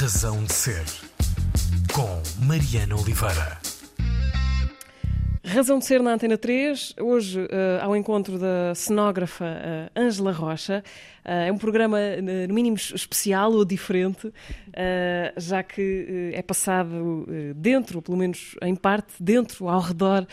Razão de Ser, com Mariana Oliveira. Razão de Ser na Antena 3, hoje uh, ao encontro da cenógrafa uh, Ângela Rocha. Uh, é um programa, no mínimo, especial ou diferente, já que é passado dentro, pelo menos em parte, dentro, ao redor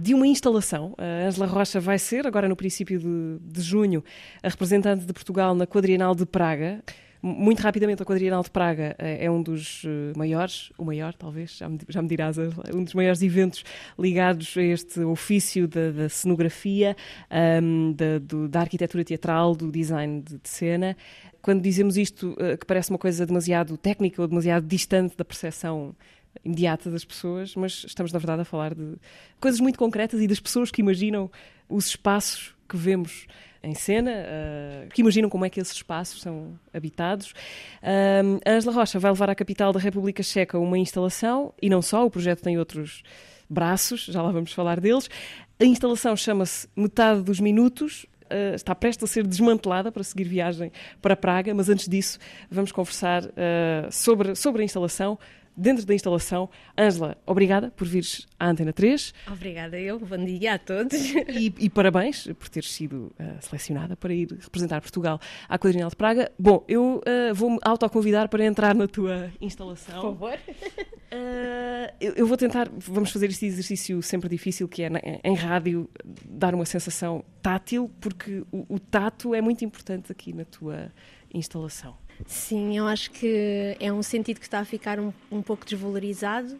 de uma instalação. A Ângela Rocha vai ser, agora no princípio de, de junho, a representante de Portugal na Quadrienal de Praga. Muito rapidamente, a Quadrienal de Praga eh, é um dos eh, maiores, o maior talvez, já me, já me dirás, eh, um dos maiores eventos ligados a este ofício da, da cenografia, um, da, do, da, arquitetura teatral, do design de, de cena. Quando dizemos isto, que parece uma coisa demasiado técnica ou demasiado distante da percepção imediata das pessoas, mas estamos, na verdade, a falar de coisas muito concretas e das pessoas que imaginam os espaços que vemos em cena, uh, que imaginam como é que esses espaços são habitados. A Angela Rocha vai levar à capital da República Checa uma instalação, e não só, o projeto tem outros braços, já lá vamos falar deles. A instalação chama-se Metade dos Minutos, Uh, está prestes a ser desmantelada para seguir viagem para Praga, mas antes disso vamos conversar uh, sobre, sobre a instalação, dentro da instalação. Ângela, obrigada por vires à Antena 3. Obrigada eu, bom dia a todos. E, e parabéns por teres sido uh, selecionada para ir representar Portugal à Quadrinhal de Praga. Bom, eu uh, vou-me autoconvidar para entrar na tua instalação. Por favor. Uh, eu, eu, vou tentar, vamos fazer este exercício sempre difícil, que é na, em rádio dar uma sensação tátil, porque o, o tato é muito importante aqui na tua instalação. Sim, eu acho que é um sentido que está a ficar um, um pouco desvalorizado,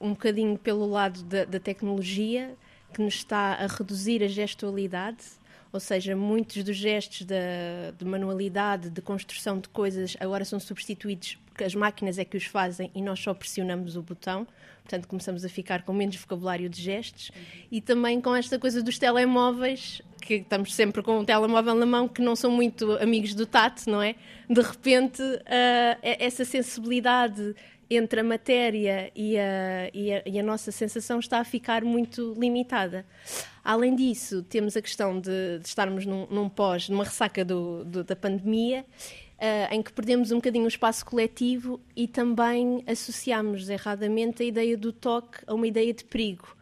um bocadinho pelo lado da, da tecnologia, que nos está a reduzir a gestualidade, ou seja, muitos dos gestos de manualidade, de construção de coisas, agora são substituídos porque as máquinas é que os fazem e nós só pressionamos o botão. Portanto, começamos a ficar com menos vocabulário de gestos e também com esta coisa dos telemóveis, que estamos sempre com um telemóvel na mão, que não são muito amigos do tato, não é? De repente, uh, essa sensibilidade entre a matéria e a, e, a, e a, nossa sensação está a ficar muito limitada. Além disso, temos a questão de, de estarmos num, num, pós, numa ressaca do, do, da pandemia, uh, em que perdemos um bocadinho o espaço coletivo e também associamos erradamente a ideia do toque a uma ideia de perigo.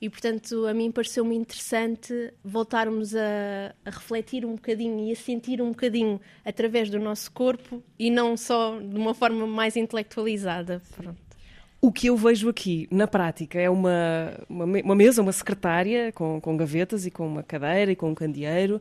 E, portanto, a mim pareceu-me interessante voltarmos a, a, refletir um bocadinho e a sentir um bocadinho através do nosso corpo e não só de uma forma mais intelectualizada. Pronto. O que eu vejo aqui, na prática, é uma, uma, uma, mesa, uma secretária com, com gavetas e com uma cadeira e com um candeeiro.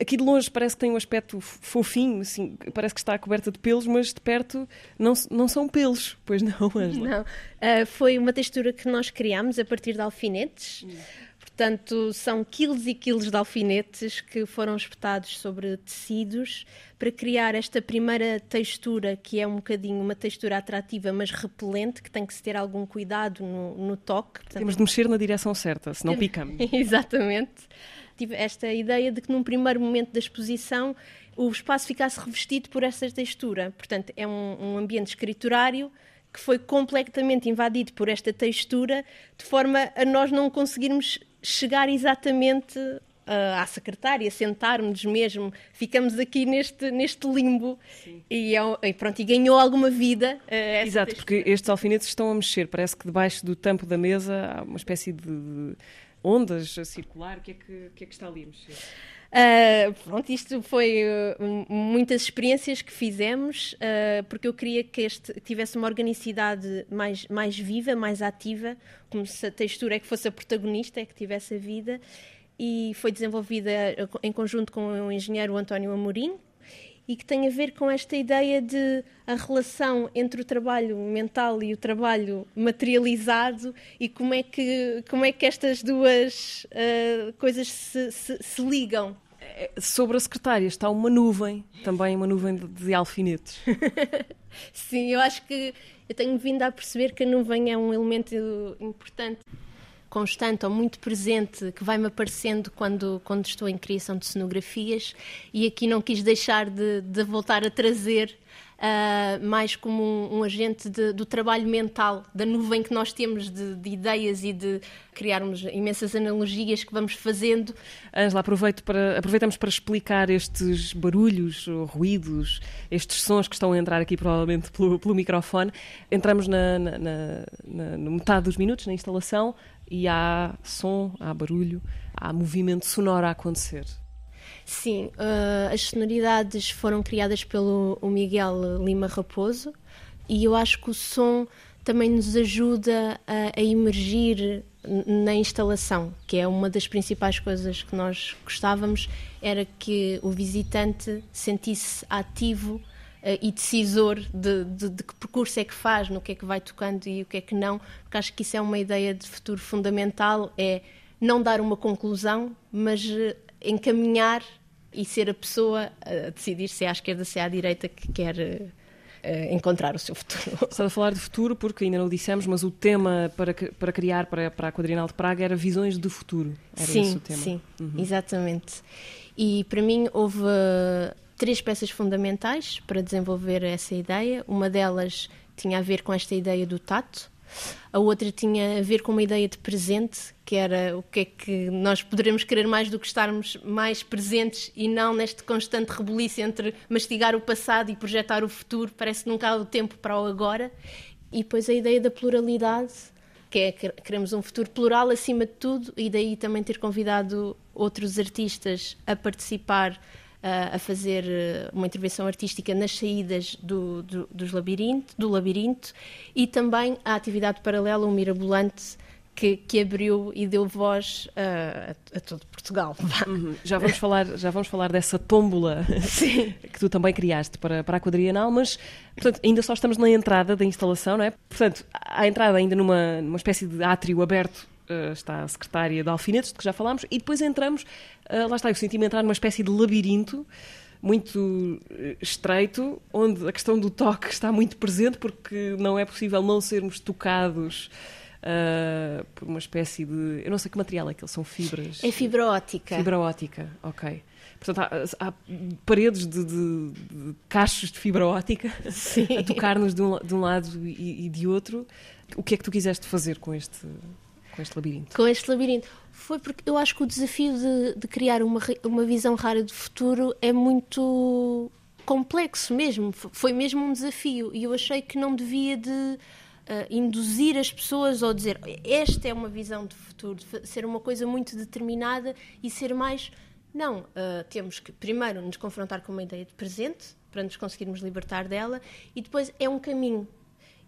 Aqui de longe parece que tem um aspecto fofinho, assim, parece que está coberta de pelos, mas de perto não, não são pelos, pois não, Angela? Não, uh, foi uma textura que nós criámos a partir de alfinetes. Hum. Portanto, são quilos e quilos de alfinetes que foram espetados sobre tecidos para criar esta primeira textura, que é um bocadinho uma textura atrativa, mas repelente, que tem que se ter algum cuidado no, no toque. Portanto, Temos de mexer na direção certa, senão picamos. Exatamente. Tive esta ideia de que num primeiro momento da exposição o espaço ficasse revestido por essa textura. Portanto, é um, um ambiente escriturário que foi completamente invadido por esta textura, de forma a nós não conseguirmos chegar exatamente uh, à secretária, sentarmos mesmo, ficamos aqui neste, neste limbo e, é, e, pronto, e ganhou alguma vida. Uh, Exato, textura. porque estes alfinetes estão a mexer, parece que debaixo do tampo da mesa há uma espécie de ondas a circular, o que é que, que, é que está ali a mexer? Uh, pronto, isto foi uh, muitas experiências que fizemos, uh, porque eu queria que este tivesse uma organicidade mais, mais viva, mais ativa, como se a textura é que fosse a protagonista, é que tivesse a vida, e foi desenvolvida em conjunto com o engenheiro António Amorim, e que tem a ver com esta ideia de a relação entre o trabalho mental e o trabalho materializado e como é que, como é que estas duas uh, coisas se, se, se, ligam. É, sobre a secretária está uma nuvem, também uma nuvem de, de alfinetes. Sim, eu acho que eu tenho vindo a perceber que a nuvem é um elemento importante constante ou muito presente que vai-me aparecendo quando, quando estou em criação de cenografias e aqui não quis deixar de, de voltar a trazer uh, mais como um, um agente de, do trabalho mental, da nuvem que nós temos de, de, ideias e de criarmos imensas analogias que vamos fazendo. Angela, aproveito para, aproveitamos para explicar estes barulhos, ruídos, estes sons que estão a entrar aqui provavelmente pelo, pelo microfone. Entramos na, na, na, na metade dos minutos na instalação e há som, há barulho, há movimento sonoro a acontecer. Sim, uh, as sonoridades foram criadas pelo Miguel Lima Raposo e eu acho que o som também nos ajuda a, a emergir na instalação, que é uma das principais coisas que nós gostávamos, era que o visitante sentisse ativo uh, e decisor de, de, de, que percurso é que faz, no que é que vai tocando e o que é que não, porque acho que isso é uma ideia de futuro fundamental, é não dar uma conclusão, mas encaminhar e ser a pessoa a decidir se é à esquerda, se é à direita que quer uh, encontrar o seu futuro. Estava a falar de futuro porque ainda não o dissemos, mas o tema para, para criar para, para a Quadrinal de Praga era visões de futuro. Era sim, esse o tema. Sim, uhum. exatamente. E para mim houve três peças fundamentais para desenvolver essa ideia. Uma delas tinha a ver com esta ideia do tato, a outra tinha a ver com uma ideia de presente, que era o que é que nós poderemos querer mais do que estarmos mais presentes e não neste constante rebuliço entre mastigar o passado e projetar o futuro. Parece que nunca há o tempo para o agora. E depois a ideia da pluralidade, que é que queremos um futuro plural acima de tudo, e daí também ter convidado outros artistas a participar a fazer eh, uma intervenção artística nas saídas do, do, dos labirinto, do labirinto e também a atividade paralela, o Mirabolante, que, que, abriu e deu voz a, a, todo Portugal. Uhum. Já, vamos falar, já vamos falar dessa tómbola que tu também criaste para, para a quadrienal, mas portanto, ainda só estamos na entrada da instalação, não é? Portanto, a entrada ainda numa, numa espécie de átrio aberto uh, está a secretária de Alfinetes, de que já falámos, e depois entramos, uh, lá está, eu senti-me entrar numa espécie de labirinto muito eh, estreito, onde a questão do toque está muito presente, porque não é possível não sermos tocados uh, por uma espécie de. Eu não sei que material é que são fibras. É fibra ótica. Fibra ótica, ok. Portanto, há, há paredes de, de, de, cachos de fibra ótica Sim. a tocar-nos de, um, de um lado e, e de outro. O que é que tu quiseste fazer com este, com este labirinto? Com este labirinto. Foi porque eu acho que o desafio de, de criar uma, uma visão rara de futuro é muito complexo mesmo. Foi mesmo um desafio. E eu achei que não devia de uh, induzir as pessoas ou dizer esta é uma visão de futuro, de ser uma coisa muito determinada e ser mais. Não, uh, temos que primeiro nos confrontar com uma ideia de presente para nos conseguirmos libertar dela e depois é um caminho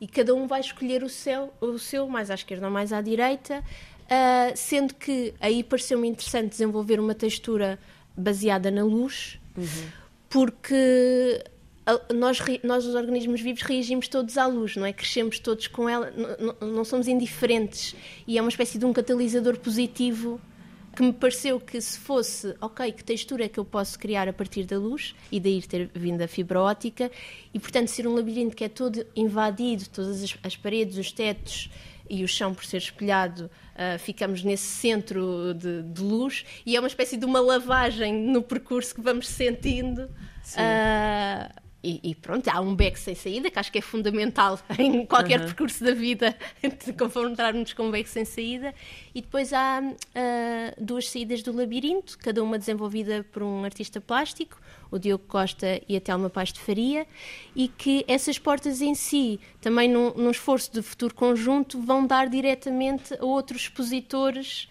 e cada um vai escolher o seu, o seu mais à esquerda ou mais à direita, uh, sendo que aí pareceu-me interessante desenvolver uma textura baseada na luz, uhum. porque nós, nós, os organismos vivos, reagimos todos à luz, não é? Crescemos todos com ela, não, não somos indiferentes e é uma espécie de um catalisador positivo que me pareceu que se fosse, ok, que textura é que eu posso criar a partir da luz, e daí ter vindo a fibra ótica, e portanto ser um labirinto que é todo invadido, todas as, as paredes, os tetos e o chão por ser espelhado, uh, ficamos nesse centro de, de, luz, e é uma espécie de uma lavagem no percurso que vamos sentindo. Sim. Uh, e, e, pronto, há um beco sem saída, que acho que é fundamental em qualquer uhum. percurso da vida, confrontar-nos com um beco sem saída. E depois há uh, duas saídas do labirinto, cada uma desenvolvida por um artista plástico, o Diogo Costa e a Telma Paz de Faria, e que essas portas em si, também num, num esforço de futuro conjunto, vão dar diretamente a outros expositores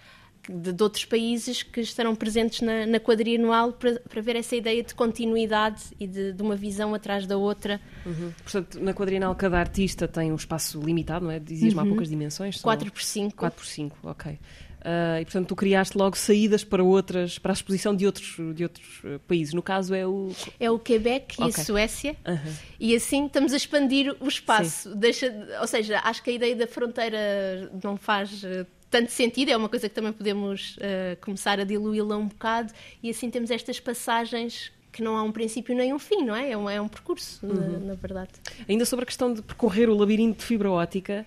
de, de, outros países que estarão presentes na, na quadrianual para, para ver essa ideia de continuidade e de, de uma visão atrás da outra. Uhum. Portanto, na quadrienal cada artista tem um espaço limitado, não é? Dizias-me uhum. há poucas dimensões? 4 por 5 4 por 5 ok. Uh, e portanto tu criaste logo saídas para outras, para a exposição de outros, de outros uh, países. No caso é o. É o Quebec okay. e a Suécia. Uhum. E assim estamos a expandir o espaço. Deixa, ou seja, acho que a ideia da fronteira não faz uh, tanto sentido, é uma coisa que também podemos uh, começar a diluí-la um bocado, e assim temos estas passagens que não há um princípio nem um fim, não é? É um, é um percurso, uhum. na, na, verdade. Ainda sobre a questão de percorrer o labirinto de fibra ótica,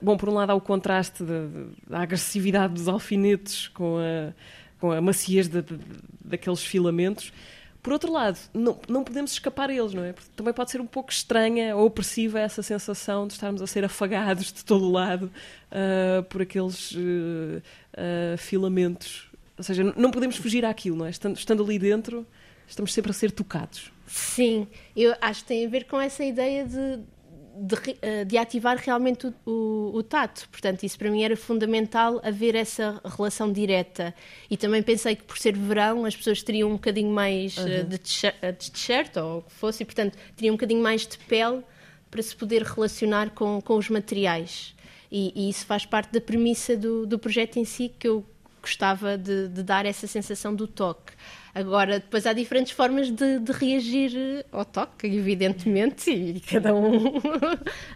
bom, por um lado há o contraste da agressividade dos alfinetes com a, com a maciez de, daqueles filamentos, Por outro lado, não, não podemos escapar a eles, não é? Porque também pode ser um pouco estranha ou opressiva essa sensação de estarmos a ser afagados de todo lado uh, por aqueles uh, uh, filamentos. Ou seja, não podemos fugir àquilo, não é? Estando, estando ali dentro, estamos sempre a ser tocados. Sim, eu acho que tem a ver com essa ideia de de, eh, de, ativar realmente o, o, o, tato. Portanto, isso para mim era fundamental haver essa relação direta. E também pensei que por ser verão as pessoas teriam um bocadinho mais uhum. de t-shirt ou o que fosse, e portanto teriam um bocadinho mais de pele para se poder relacionar com, com os materiais. E, e isso faz parte da premissa do, do projeto em si que eu gostava de, de dar essa sensação do toque. Agora, depois há diferentes formas de, de reagir ao toque, evidentemente, e cada um uh,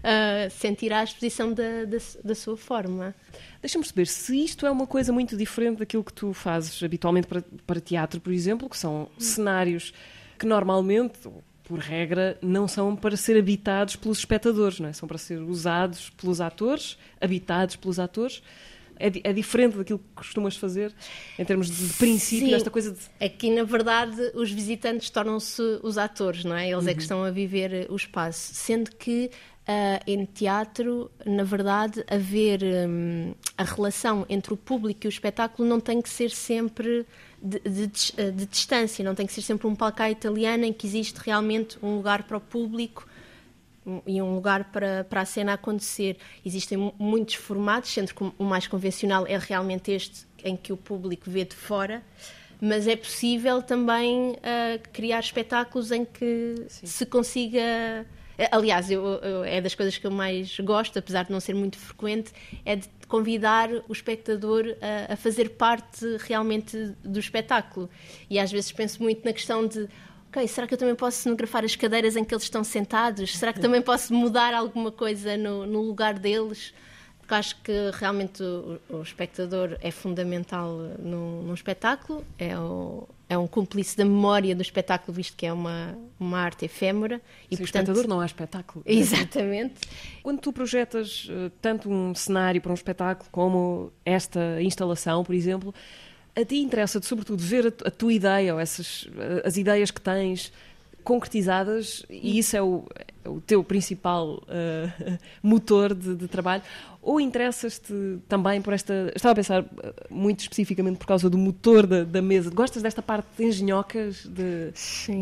sentirá a exposição da, da, da sua forma. Deixa-me perceber se isto é uma coisa muito diferente daquilo que tu fazes habitualmente para, para teatro, por exemplo, que são cenários que normalmente, por regra, não são para ser habitados pelos espectadores, não é? São para ser usados pelos atores, habitados pelos atores é, é diferente daquilo que costumas fazer em termos de, de princípio, Sim. esta coisa de. Aqui, na verdade, os visitantes tornam-se os atores, não é? Eles uhum. é que uhum. estão a viver o espaço. Sendo que Uh, em teatro, na verdade, haver um, a relação entre o público e o espetáculo não tem que ser sempre de, de, de, distância, não tem que ser sempre um palco italiano em que existe realmente um lugar para o público e um lugar para, para a cena acontecer. Existem muitos formatos, sendo que o mais convencional é realmente este em que o público vê de fora, mas é possível também uh, criar espetáculos em que Sim. se consiga. Aliás, eu, eu, é das coisas que eu mais gosto, apesar de não ser muito frequente, é de convidar o espectador a, a fazer parte realmente do espetáculo. E às vezes penso muito na questão de ok, será que eu também posso cenografar as cadeiras em que eles estão sentados? Será que também posso mudar alguma coisa no, no lugar deles? Porque acho que realmente o, o espectador é fundamental num, num espetáculo, é, o, é um cúmplice da memória do espetáculo, visto que é uma, uma arte efêmera. E, Sem portanto, espectador não há espetáculo. Exatamente. Quando tu projetas uh, tanto um cenário para um espetáculo como esta instalação, por exemplo, a ti interessa-te, sobretudo, ver a, tua ideia ou essas, as ideias que tens concretizadas e isso é o, é o teu principal uh, motor de, de, trabalho? Ou interessas-te também por esta estava a pensar eh, muito especificamente por causa do motor da, da mesa. Gostas desta parte de engenhocas de,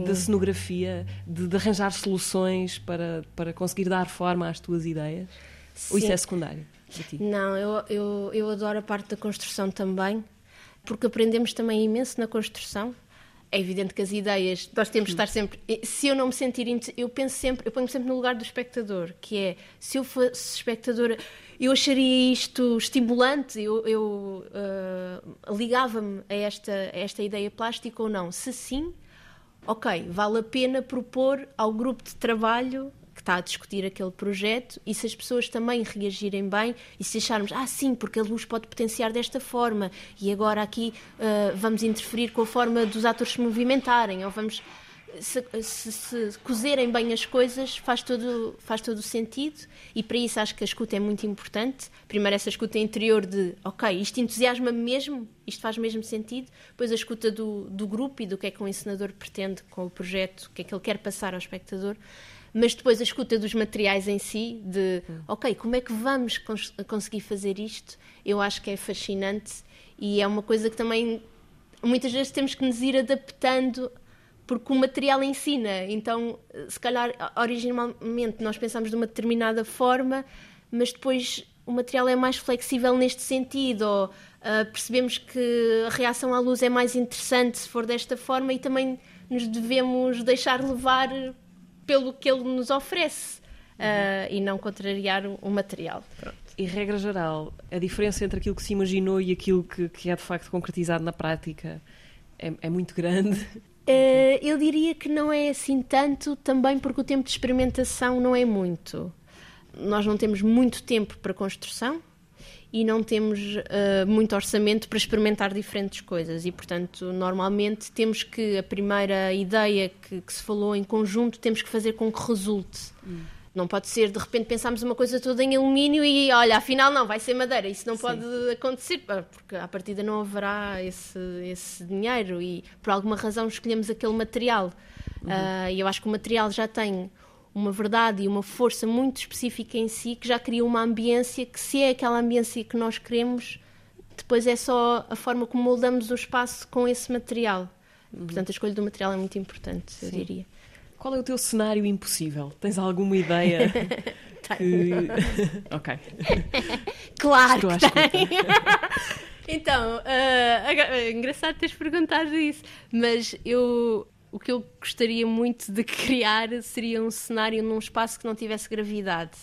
da cenografia de, de, arranjar soluções para, para conseguir dar forma às tuas ideias? Sim. ou isso é secundário não, eu, eu, eu adoro a parte da construção também porque aprendemos também imenso na construção. É evidente que as ideias, nós temos de estar sempre. Se eu não me sentir. Eu penso sempre, eu ponho-me sempre no lugar do espectador, que é se eu fosse espectadora, eu acharia isto estimulante, eu, eu uh, ligava-me a esta, a esta ideia plástica ou não. Se sim, ok, vale a pena propor ao grupo de trabalho que está a discutir aquele projeto e se as pessoas também reagirem bem e se acharmos, ah, sim, porque a luz pode potenciar desta forma e agora aqui uh, vamos interferir com a forma dos atores se movimentarem ou vamos. Se, se, se, cozerem bem as coisas faz todo, faz todo o sentido e para isso acho que a escuta é muito importante. Primeiro essa escuta interior de ok, isto entusiasma-me mesmo, isto faz mesmo sentido. Depois a escuta do, do grupo e do que é que o encenador pretende com o projeto, o que é que ele quer passar ao espectador mas depois a escuta dos materiais em si, de ok, como é que vamos cons conseguir fazer isto? Eu acho que é fascinante e é uma coisa que também muitas vezes temos que nos ir adaptando porque o material ensina. Então, se calhar, originalmente nós pensamos de uma determinada forma, mas depois o material é mais flexível neste sentido, ou uh, percebemos que a reação à luz é mais interessante se for desta forma e também nos devemos deixar levar pelo que ele nos oferece uh, e não contrariar o material. Pronto. E regra geral, a diferença entre aquilo que se imaginou e aquilo que, que é de facto concretizado na prática é, é muito grande. Uh, eu diria que não é assim tanto, também porque o tempo de experimentação não é muito. Nós não temos muito tempo para construção, e não temos uh, muito orçamento para experimentar diferentes coisas e portanto normalmente temos que a primeira ideia que, que, se falou em conjunto temos que fazer com que resulte hum. Não pode ser, de repente, pensarmos uma coisa toda em alumínio e, olha, afinal não, vai ser madeira. Isso não Sim. pode acontecer, porque à partida não haverá esse, esse dinheiro e, por alguma razão, escolhemos aquele material. Ah, E eu acho que o material já tem uma verdade e uma força muito específica em si que já cria uma ambiência que, se é aquela ambiência que nós queremos, depois é só a forma como moldamos o espaço com esse material. Portanto, a escolha do material é muito importante, eu Sim. diria. Qual é o teu cenário impossível? Tens alguma ideia? que... ok. Claro Estou que tem. então, agora- é engraçado teres perguntado isso, mas eu o que eu gostaria muito de criar seria um cenário num espaço que não tivesse gravidade.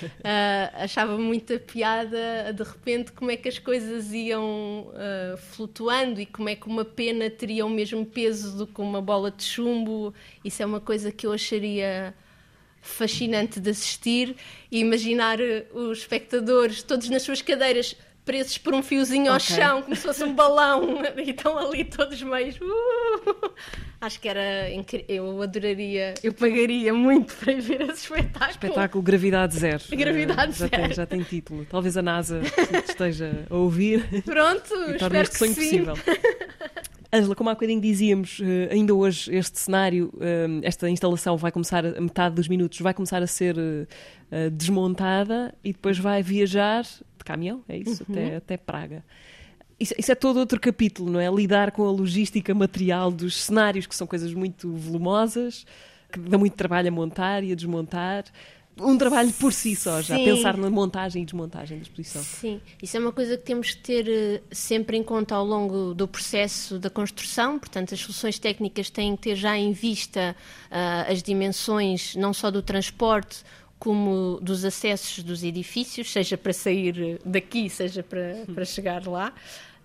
Ah, achava muita piada de repente como é que as coisas iam ah, flutuando e como é que uma pena teria o mesmo peso do que uma bola de chumbo. Isso é uma coisa que eu acharia fascinante de assistir e imaginar eh, os espectadores todos nas suas cadeiras presos por um fiozinho ao chão, como se fosse um balão, e estão ali todos meios. "Uh!" Acho que era incrível. Eu adoraria, eu pagaria muito para ir ver esse espetáculo. Espetáculo Gravidade Zero. Gravidade Eh, já Tem, Zero. já tem título. Talvez a NASA esteja a ouvir Pronto, e espero este que sonho sim. possível. Ângela, como há bocadinho dizíamos, eh, ainda hoje este cenário, eh, esta instalação vai começar, a metade dos minutos vai começar a ser eh, desmontada e depois vai viajar de caminhão, é isso, Uhum. até, até Praga. Isso, isso é todo outro capítulo, não é? Lidar com a logística material dos cenários, que são coisas muito volumosas, que dá muito trabalho a montar e a desmontar. Um trabalho por si só, já. Sim. Pensar na montagem e desmontagem da exposição. Sim, isso é uma coisa que temos que ter eh, sempre em conta ao longo do processo da construção. Portanto, as soluções técnicas têm que ter já em vista ah, as dimensões não só do transporte, como dos acessos dos edifícios, seja para sair daqui, seja para, para chegar lá.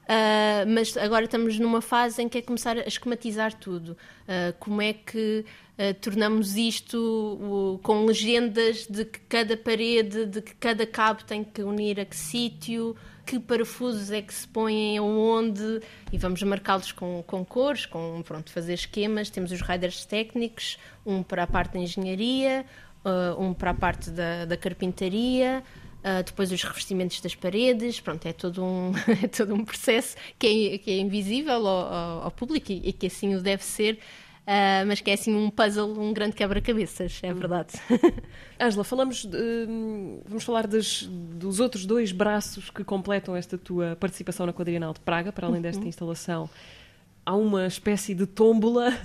Ah, mas agora estamos numa fase em que é começar a esquematizar tudo. Ah, como é que ah, tornamos isto com legendas de que cada parede, de que cada cabo tem que unir a que sítio, que parafusos é que se põem aonde, e vamos marcá-los com, com cores, com pronto, fazer esquemas. Temos os riders técnicos, um para a parte da engenharia, um para a parte da, da carpintaria, ah, depois os revestimentos das paredes, pronto, é todo um, é todo um processo que é, que é invisível ao, ao- ao público e, e que assim o deve ser, ah, mas que é assim um puzzle, um grande quebra-cabeças, é verdade. Ângela, falamos de, hum, vamos falar das- dos outros dois braços que completam esta tua participação na Quadrienal de Praga, para além desta instalação. Há uma espécie de tómbola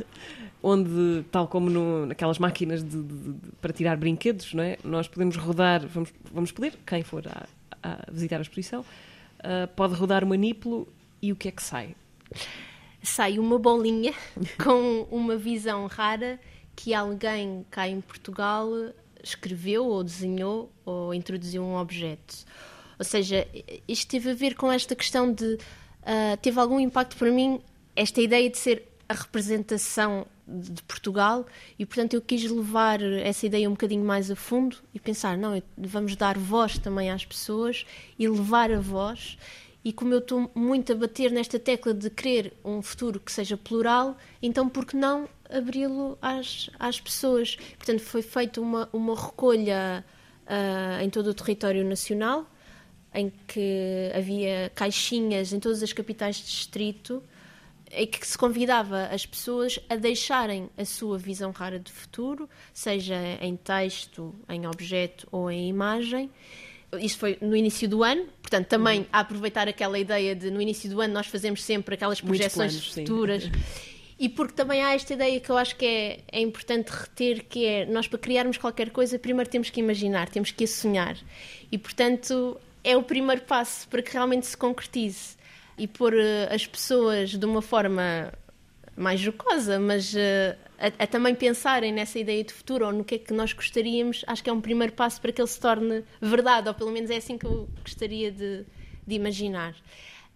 onde, tal como no- naquelas máquinas de- de- de- para tirar brinquedos, não é? nós podemos rodar, vamos, vamos poder, quem for a, a visitar a exposição, ah, pode rodar o manípulo e o que é que sai? sai uma bolinha com uma visão rara que alguém cá em Portugal escreveu ou desenhou ou introduziu um objeto. Ou seja, isto teve a ver com esta questão de. ah, teve algum impacto para mim esta ideia de ser a representação de Portugal e, portanto, eu quis levar essa ideia um bocadinho mais a fundo e pensar: não, vamos dar voz também às pessoas e levar a voz. E como eu estou muito a bater nesta tecla de querer um futuro que seja plural, então por que não abri-lo às, às pessoas? Portanto, foi feita uma, uma recolha ah, em todo o território nacional, em que havia caixinhas em todas as capitais de distrito, em que se convidava as pessoas a deixarem a sua visão rara de futuro, seja em texto, em objeto ou em imagem. Isso foi no início do ano, portanto, também a aproveitar aquela ideia de no início do ano nós fazemos sempre aquelas projeções planos, sim. futuras. E porque também há esta ideia que eu acho que é, é importante reter, que é nós para criarmos qualquer coisa, primeiro temos que imaginar, temos que sonhar. E portanto é o primeiro passo para que realmente se concretize. E pôr eh, as pessoas de uma forma mais jocosa, mas eh, a, a também pensarem nessa ideia de futuro ou no que é que nós gostaríamos, acho que é um primeiro passo para que ele se torne verdade, ou pelo menos é assim que eu gostaria de, de imaginar.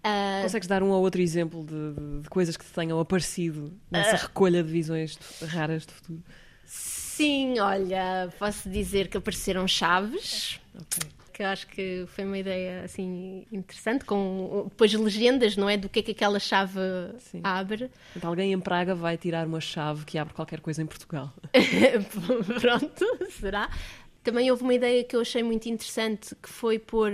Ah, Consegues dar um ou outro exemplo de, de- de coisas que te tenham aparecido nessa recolha de visões de- raras de futuro? Sim, olha, posso dizer que apareceram chaves, Ok. Que acho que foi uma ideia assim interessante, com depois legendas, não é? Do que é que aquela chave Sim. abre. Portanto, alguém em Praga vai tirar uma chave que abre qualquer coisa em Portugal. Pronto, será? Também houve uma ideia que eu achei muito interessante, que foi pôr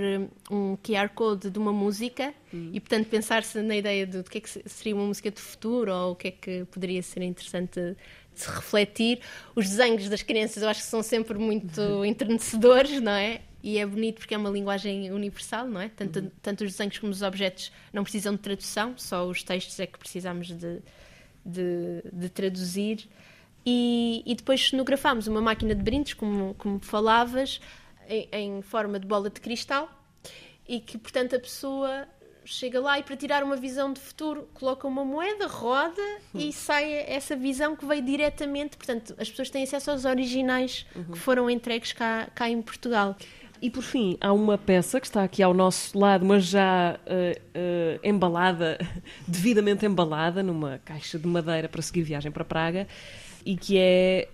um QR Code de uma música hum. e, portanto, pensar-se na ideia de, de que é que seria uma música de futuro ou o que é que poderia ser interessante de se refletir. Os desenhos das crianças eu acho que são sempre muito enternecedores, não é? E é bonito porque é uma linguagem universal, não é? Tanto, uhum. tanto os desenhos como os objetos não precisam de tradução, só os textos é que precisamos de, de, de traduzir. E, e depois cenografámos uma máquina de brindes, como, como falavas, em, em, forma de bola de cristal, e que, portanto, a pessoa chega lá e para tirar uma visão de futuro coloca uma moeda, roda uhum. e sai essa visão que veio diretamente. Portanto, as pessoas têm acesso aos originais uhum. que foram entregues cá, cá em Portugal. E por fim, há uma peça que está aqui ao nosso lado, mas já uh, uh, embalada, devidamente embalada, numa caixa de madeira para seguir viagem para Praga, e que é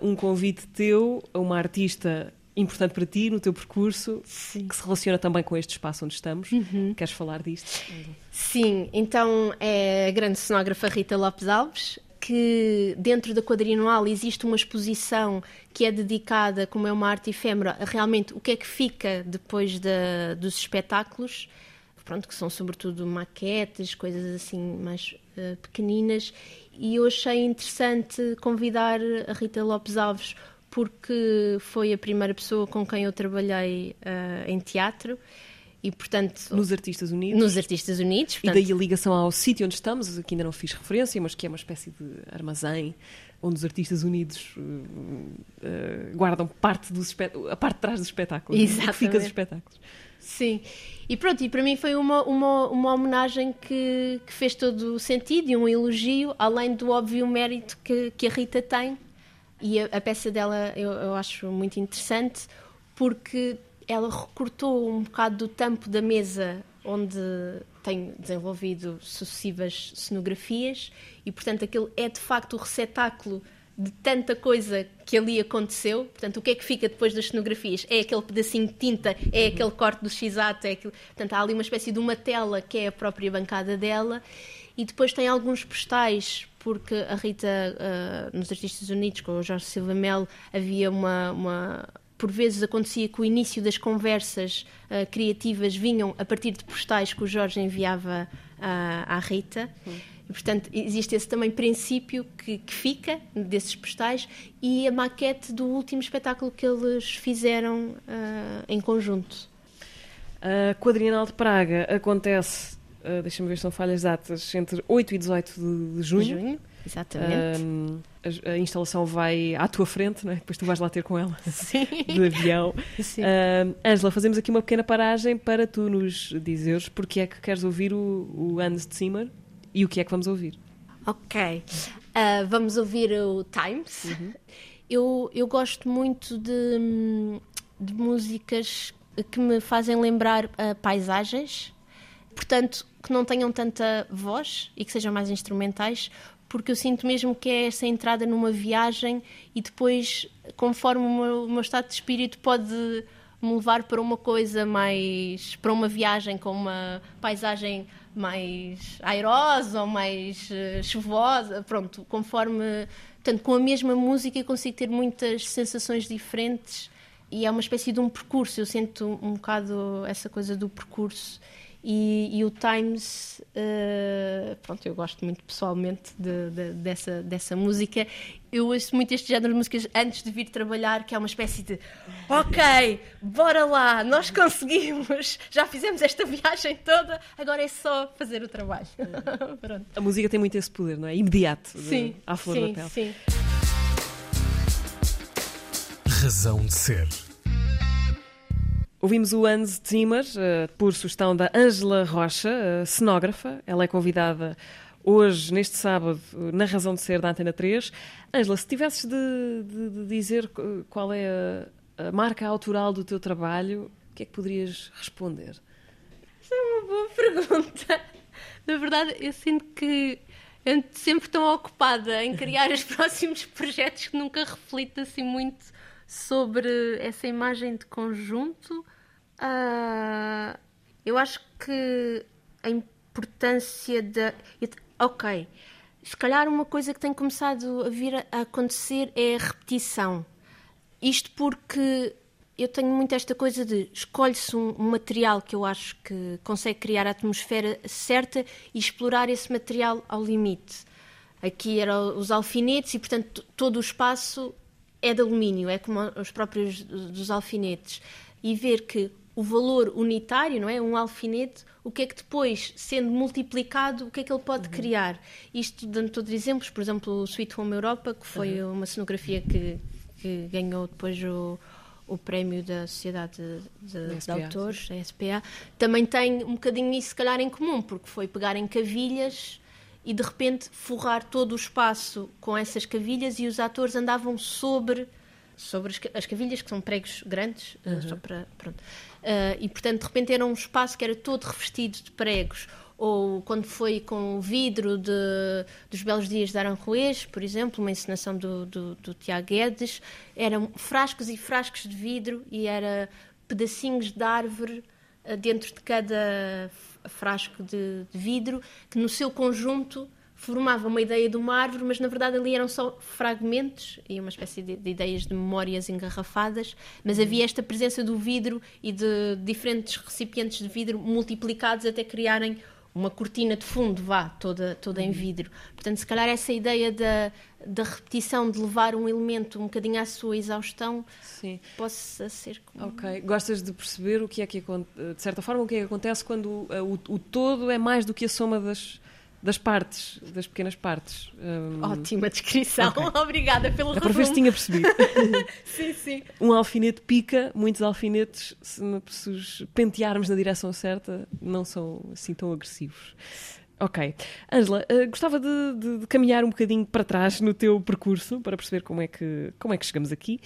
uh, um convite teu a uma artista importante para ti no teu percurso, Sim. que se relaciona também com este espaço onde estamos. Uhum. Queres falar disto? Sim, então é a grande cenógrafa Rita Lopes Alves, que dentro da quadrienal existe uma exposição que é dedicada, como é uma arte efêmera, a realmente o que é que fica depois dos espetáculos, pronto, que são sobretudo maquetes, coisas assim mais uh, pequeninas, e eu achei interessante convidar a Rita Lopes Alves porque foi a primeira pessoa com quem eu trabalhei uh, em teatro e portanto nos Artistas Unidos. nos Artistas Unidos portanto... e daí a ligação ao sítio onde estamos aqui ainda não fiz referência mas que é uma espécie de armazém onde os Artistas Unidos uh, uh, guardam parte dos a parte de trás dos espetáculos Exatamente. fica dos espetáculos. Sim. E pronto e para mim foi uma uma, uma homenagem que, que fez todo o sentido e um elogio além do óbvio mérito que, que a Rita tem. E a, a peça dela eu, eu acho muito interessante porque ela recortou um bocado do tampo da mesa onde tem desenvolvido sucessivas cenografias e, portanto, aquele é de facto o receptáculo de tanta coisa que ali aconteceu. Portanto, o que é que fica depois das cenografias? É aquele pedacinho de tinta, é uhum. aquele corte do x-ato, é aquele... portanto, há ali uma espécie de uma tela que é a própria bancada dela e depois tem alguns postais porque a Rita, uh, nos Artistas Unidos, com o Jorge Silva Melo, havia uma, uma por vezes acontecia que o início das conversas uh, criativas vinham a partir de postais que o Jorge enviava uh, à Rita. E, portanto, existe esse também princípio que, que, fica desses postais e a maquete do último espetáculo que eles fizeram uh, em conjunto. A Quadrienal de Praga acontece, uh, deixa-me ver se são falhas datas, entre 8 e 18 de, de junho. De junho Exatamente. Um, a, a, instalação vai à tua frente, não é? depois tu vais lá ter com ela Sim. de avião. Ângela, uh, fazemos aqui uma pequena paragem para tu nos dizeres porque é que queres ouvir o, o Hans Zimmer e o que é que vamos ouvir. Ok. Uh, vamos ouvir o Times. Uhum. Eu, eu gosto muito de, de músicas que me fazem lembrar uh, paisagens, portanto, que não tenham tanta voz e que sejam mais instrumentais, porque eu sinto mesmo que é essa entrada numa viagem e depois, conforme o meu, o meu estado de espírito pode me levar para uma coisa mais. para uma viagem com uma paisagem mais airosa ou mais uh, chuvosa, pronto, conforme. Portanto, com a mesma música eu consigo ter muitas sensações diferentes e é uma espécie de um percurso. Eu sinto um bocado essa coisa do percurso e, e o Times, uh, pronto, eu gosto muito pessoalmente de, de, dessa, dessa música. Eu ouço muito este género de músicas antes de vir trabalhar, que é uma espécie de ok, bora lá, nós conseguimos, já fizemos esta viagem toda, agora é só fazer o trabalho. A música tem muito esse poder, não é? Imediato, sim, à flor sim, da pele. Sim. Razão de ser. Ouvimos o Hans Zimmer, uh, por sugestão da Ângela Rocha, uh, cenógrafa. Ela é convidada hoje, neste sábado, na Razão de Ser da Antena 3. Ângela, se tivesses de, de, de, dizer qual é a, a, marca autoral do teu trabalho, o que é que poderias responder? Essa é uma boa pergunta. Na verdade, eu sinto que ando sempre tão ocupada em criar os próximos projetos que nunca reflito assim muito sobre essa imagem de conjunto. Uh, eu acho que a importância da. Ok, se calhar uma coisa que tem começado a vir a acontecer é a repetição. Isto porque eu tenho muito esta coisa de escolhe-se um, um, material que eu acho que consegue criar a atmosfera certa e explorar esse material ao limite. Aqui eram os alfinetes e, portanto, todo o espaço é de alumínio, é como os próprios dos alfinetes. E ver que o valor unitário, não é? Um alfinete, o que é que depois, sendo multiplicado, o que é que ele pode uhum. criar? Isto dando todos exemplos, por exemplo, o Sweet Home Europa, que foi uhum. uma cenografia que, que ganhou depois o, o prémio da Sociedade de, de, de Autores, a SPA, também tem um bocadinho isso, se calhar, em comum, porque foi pegar em cavilhas e de repente forrar todo o espaço com essas cavilhas e os atores andavam sobre sobre as cavilhas, que são pregos grandes, uhum. só para, pronto. Uh, e portanto, de repente era um espaço que era todo revestido de pregos. Ou quando foi com o vidro de, dos Belos Dias de Aranjuez, por exemplo, uma encenação do, do, do Tiago Guedes, eram frascos e frascos de vidro e era pedacinhos de árvore uh, dentro de cada frasco de, de vidro, que no seu conjunto formava uma ideia de uma árvore, mas na verdade ali eram só fragmentos e uma espécie de, de ideias de memórias engarrafadas, mas havia esta presença do vidro e de diferentes recipientes de vidro multiplicados até criarem uma cortina de fundo, vá, toda, toda em uhum. vidro. Portanto, se calhar essa ideia da, da repetição, de levar um elemento um bocadinho à sua exaustão, Sim. possa ser... Como... Ok. Gostas de perceber o que é que, de certa forma, o que é que acontece quando o, o, o todo é mais do que a soma das das partes, das pequenas partes. Um... Ótima descrição, okay. obrigada pelo é ver se tinha percebido. sim, sim. Um alfinete pica, muitos alfinetes, se, se os pentearmos na direção certa, não são assim tão agressivos. Ok. Ângela, uh, gostava de, de, de, caminhar um bocadinho para trás no teu percurso para perceber como é que, como é que chegamos aqui.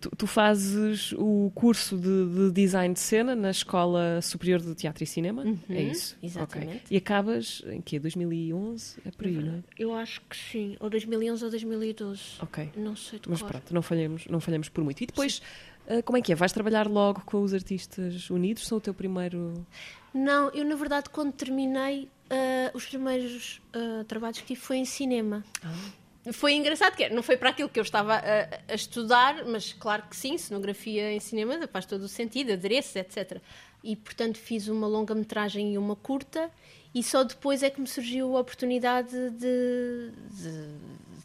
Tu, tu fazes o curso de, de, design de cena na Escola Superior de Teatro e Cinema, uhum, é isso? Exatamente. Okay. E acabas em que? 2011? É por aí, não é? Eu acho que sim. Ou 2011 ou 2012. Ok. Não sei de Mas pronto, não falhamos, não falhamos por muito. E depois, uh, como é que é? Vais trabalhar logo com os Artistas Unidos? São o teu primeiro... Não, eu na verdade quando terminei uh, os primeiros uh, trabalhos que tive foi em cinema. Ah. Foi engraçado, que não foi para aquilo que eu estava a, a, estudar, mas claro que sim, cenografia em cinema faz todo o sentido, adereços, etc. E portanto fiz uma longa-metragem e uma curta, e só depois é que me surgiu a oportunidade de, de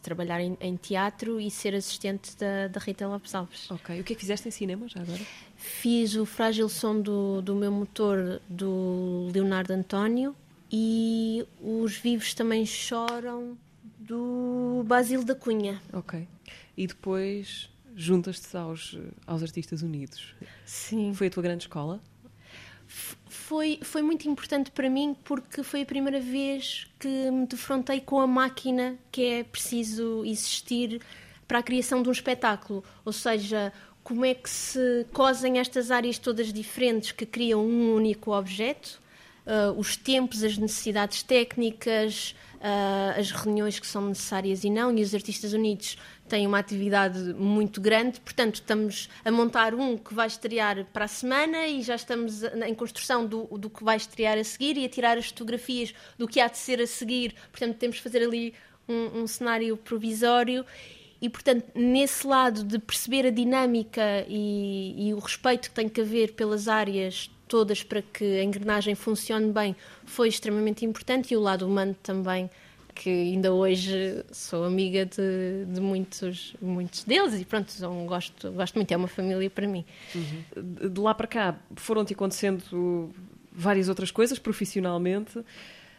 trabalhar em, em, teatro e ser assistente da, da Rita Lopes Alves. Ok. O que é que fizeste em cinema já agora? Fiz o Frágil Som do, do Meu Motor do Leonardo António e Os Vivos Também Choram do Basílio da Cunha. Ok. E depois juntas-te aos, aos Artistas Unidos. Sim. Foi a tua grande escola? Foi, foi muito importante para mim porque foi a primeira vez que me defrontei com a máquina que é preciso existir para a criação de um espetáculo. Ou seja, como é que se cosem estas áreas todas diferentes que criam um único objeto, uh, os tempos, as necessidades técnicas, uh, as reuniões que são necessárias e não, e os Artistas Unidos têm uma atividade muito grande, portanto, estamos a montar um que vai estrear para a semana e já estamos em construção do, do que vai estrear a seguir e a tirar as fotografias do que há de ser a seguir, portanto, temos que fazer ali um, um cenário provisório. E, portanto, nesse lado de perceber a dinâmica e, e, o respeito que tem que haver pelas áreas todas para que a engrenagem funcione bem foi extremamente importante e o lado humano também que ainda hoje sou amiga de, de muitos, muitos deles e pronto, gosto, gosto muito, é uma família para mim. Uhum. De lá para cá foram-te acontecendo várias outras coisas profissionalmente.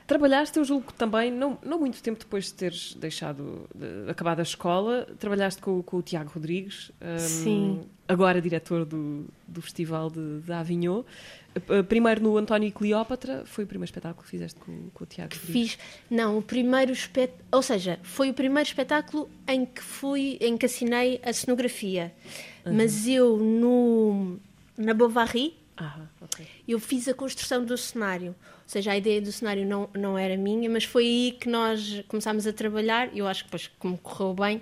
Trabalhaste, eu julgo também, não, não muito tempo depois de teres deixado, de, acabado a escola, trabalhaste com, com o Tiago Rodrigues, um, agora diretor do, do Festival de, de Avignon. Primeiro no António e Cleópatra, foi o primeiro espetáculo que fizeste com, com o Tiago Rodrigues? Fiz, não, o primeiro espetáculo, ou seja, foi o primeiro espetáculo em que fui, em que assinei a cenografia. Uhum. Mas eu no, na Bovary, ah, okay. eu fiz a construção do cenário seja, a ideia do cenário não, não era minha, mas foi aí que nós começámos a trabalhar. Eu acho que depois, como correu bem,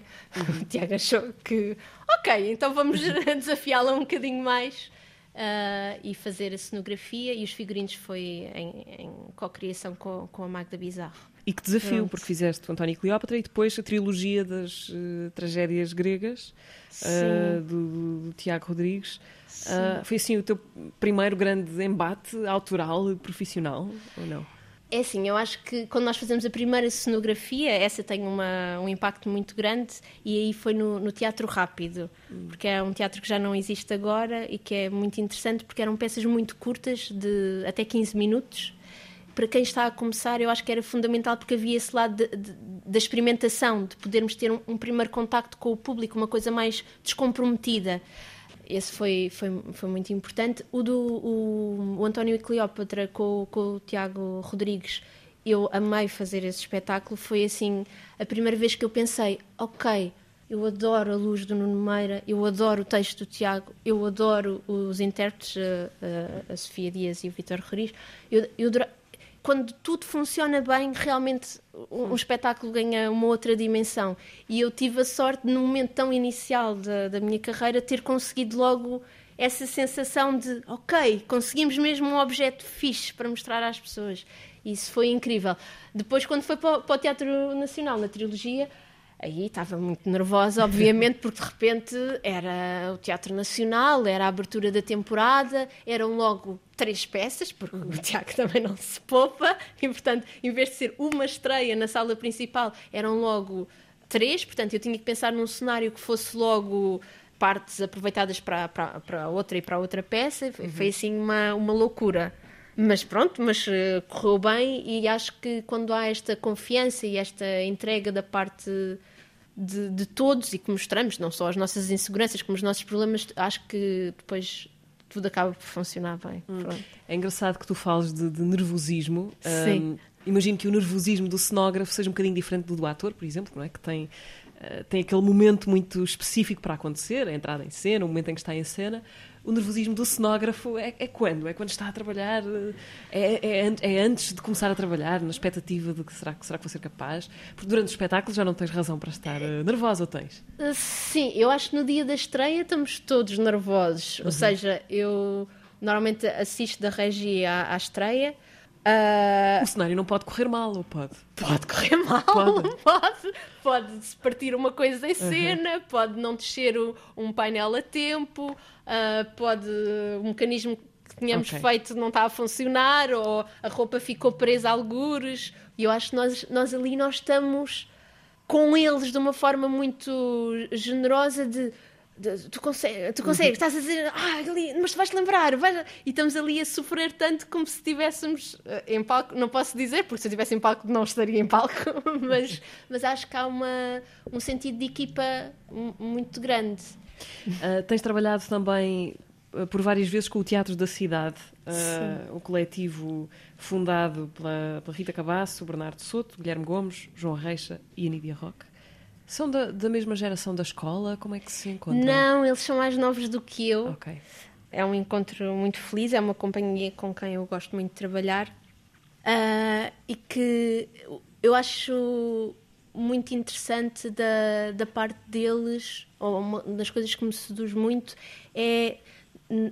o Tiago achou que, ok, então vamos desafiá-la um bocadinho mais. Uh, e fazer a cenografia e os figurinos foi em, em co-criação com, com a Magda Bizarro. E que desafio, Pronto. porque fizeste o António e Cleópatra e depois a trilogia das eh, tragédias gregas Sim. do, do Tiago Rodrigues. Ah, foi assim o teu primeiro grande embate autoral, profissional, ou não? É assim, eu acho que quando nós fazemos a primeira cenografia, essa tem uma- um impacto muito grande e aí foi no, no Teatro Rápido, porque é um teatro que já não existe agora e que é muito interessante porque eram peças muito curtas, de até 15 minutos. Para quem está a começar, eu acho que era fundamental porque havia esse lado de- de- da experimentação, de podermos ter um, um primeiro contacto com o público, uma coisa mais descomprometida. Esse foi, foi, foi muito importante. O do o, o António e Cleópatra com, com o Tiago Rodrigues, eu amei fazer esse espetáculo. Foi assim a primeira vez que eu pensei: ok, eu adoro a luz do Nuno Meira, eu adoro o texto do Tiago, eu adoro os intérpretes, a, a- a Sofia Dias e o Vitor Roriz. Eu, eu quando tudo funciona bem, realmente um, espetáculo ganha uma outra dimensão. E eu tive a sorte, num momento tão inicial da, da minha carreira, ter conseguido logo essa sensação de, ok, conseguimos mesmo um objeto fixe para mostrar às pessoas. Isso foi incrível. Depois, quando foi para para o Teatro Nacional, na trilogia, Aí estava muito nervosa, obviamente, porque de repente era o Teatro Nacional, era a abertura da temporada, eram logo três peças, porque o Tiago também não se poupa, e portanto, em vez de ser uma estreia na sala principal, eram logo três, portanto, eu tinha que pensar num cenário que fosse logo partes aproveitadas para, para, para outra e para outra peça, foi, foi assim uma, uma loucura. Mas pronto, mas eh, correu bem e acho que quando há esta confiança e esta entrega da parte de, de todos e que mostramos, não só as nossas inseguranças, como os nossos problemas, acho que depois tudo acaba por funcionar bem. Pronto. É engraçado que tu fales de, de nervosismo. Sim. Imagino que o nervosismo do cenógrafo seja um bocadinho diferente do do ator, por exemplo, não é? Que tem, ah, tem aquele momento muito específico para acontecer, a entrada em cena, o momento em que está em cena. O nervosismo do cenógrafo é, é quando? É quando está a trabalhar? É, é, an- é antes de começar a trabalhar, na expectativa de que será, que será que vou ser capaz? Porque durante o espetáculo já não tens razão para estar ah, nervosa, ou tens? Uh, Sim, eu acho que no dia da estreia estamos todos nervosos. Ou seja, eu normalmente assisto da regia à, à estreia. Uh, O cenário não pode correr mal, ou pode? Pode correr mal, Pode. pode, pode, se partir uma coisa em cena, pode não descer o- um painel a tempo, ah, pode um mecanismo que tínhamos Ok. feito não está a funcionar, ou a roupa ficou presa a algures. E eu acho que nós, nós ali nós estamos com eles de uma forma muito generosa de. Tu, consegues, tu consegues, estás a dizer, ah, ali, mas tu vais-te lembrar, vais... e estamos ali a sofrer tanto como se estivéssemos eh, em palco. Não posso dizer, porque se eu estivesse em palco não estaria em palco, mas, mas acho que há uma, um sentido de equipa mu- muito grande. Uh, tens trabalhado também uh, por várias vezes com o Teatro da Cidade, uh, o coletivo fundado pela, pela Rita Cabasso, Bernardo Soto, Guilherme Gomes, João Reixa e Anídia Roque. São da, da mesma geração da escola? Como é que se encontram? Não, eles são mais novos do que eu. Ok. É um encontro muito feliz, é uma companhia com quem eu gosto muito de trabalhar Ah, e que eu acho muito interessante da, da parte deles, ou uma das coisas que me seduz muito, é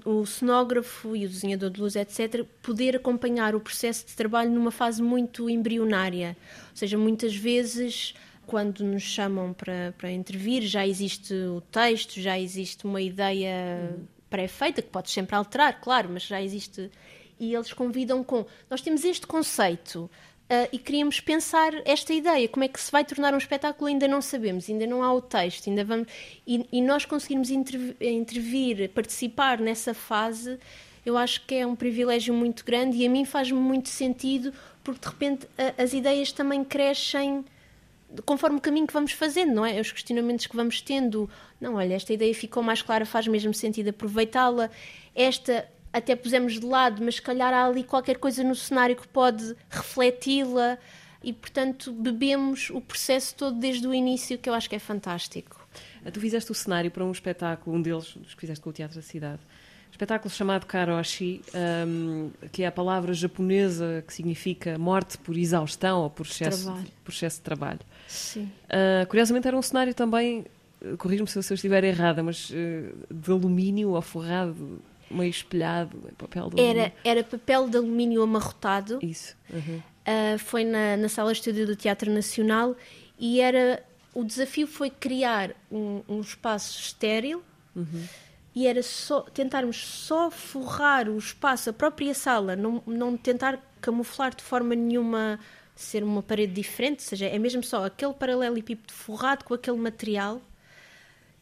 o cenógrafo e o desenhador de luz, etc., poder acompanhar o processo de trabalho numa fase muito embrionária. Ou seja, muitas vezes, quando nos chamam para, para intervir, já existe o texto, já existe uma ideia pré-feita, que podes sempre alterar, claro, mas já existe. E eles convidam com: Nós temos este conceito. ah, e queríamos pensar esta ideia, como é que se vai tornar um espetáculo, ainda não sabemos, ainda não há o texto, ainda vamos. E, e nós conseguirmos interv- intervir, participar nessa fase, eu acho que é um privilégio muito grande e a mim faz-me muito sentido, porque de repente a- as ideias também crescem conforme o caminho que vamos fazendo, não é? Os questionamentos que vamos tendo. Não, olha, esta ideia ficou mais clara, faz mesmo sentido aproveitá-la. Esta até pusemos de lado, mas se calhar há ali qualquer coisa no cenário que pode refleti-la e, portanto, bebemos o processo todo desde o início, que eu acho que é fantástico. Uh, Tu fizeste o cenário para um espetáculo, um deles, os que fizeste com o Teatro da Cidade. Espetáculo chamado Karoshi, um, que é a palavra japonesa que significa morte por exaustão ou por excesso, por excesso de trabalho. Sim. Uh, curiosamente era um cenário também, uh, corrijo-me se eu se eu estiver errada, mas uh, de alumínio ou forrado, meio espelhado, em papel de alumínio. Era, era papel de alumínio amarrotado Isso. uhum. Uh, foi na, na sala de estúdio do Teatro Nacional e era o desafio foi criar um, um espaço estéril uhum. e era só tentarmos só forrar o espaço, a própria sala, não, não tentar camuflar de forma nenhuma ser uma parede diferente, ou seja, é mesmo só aquele paralelepípedo forrado com aquele material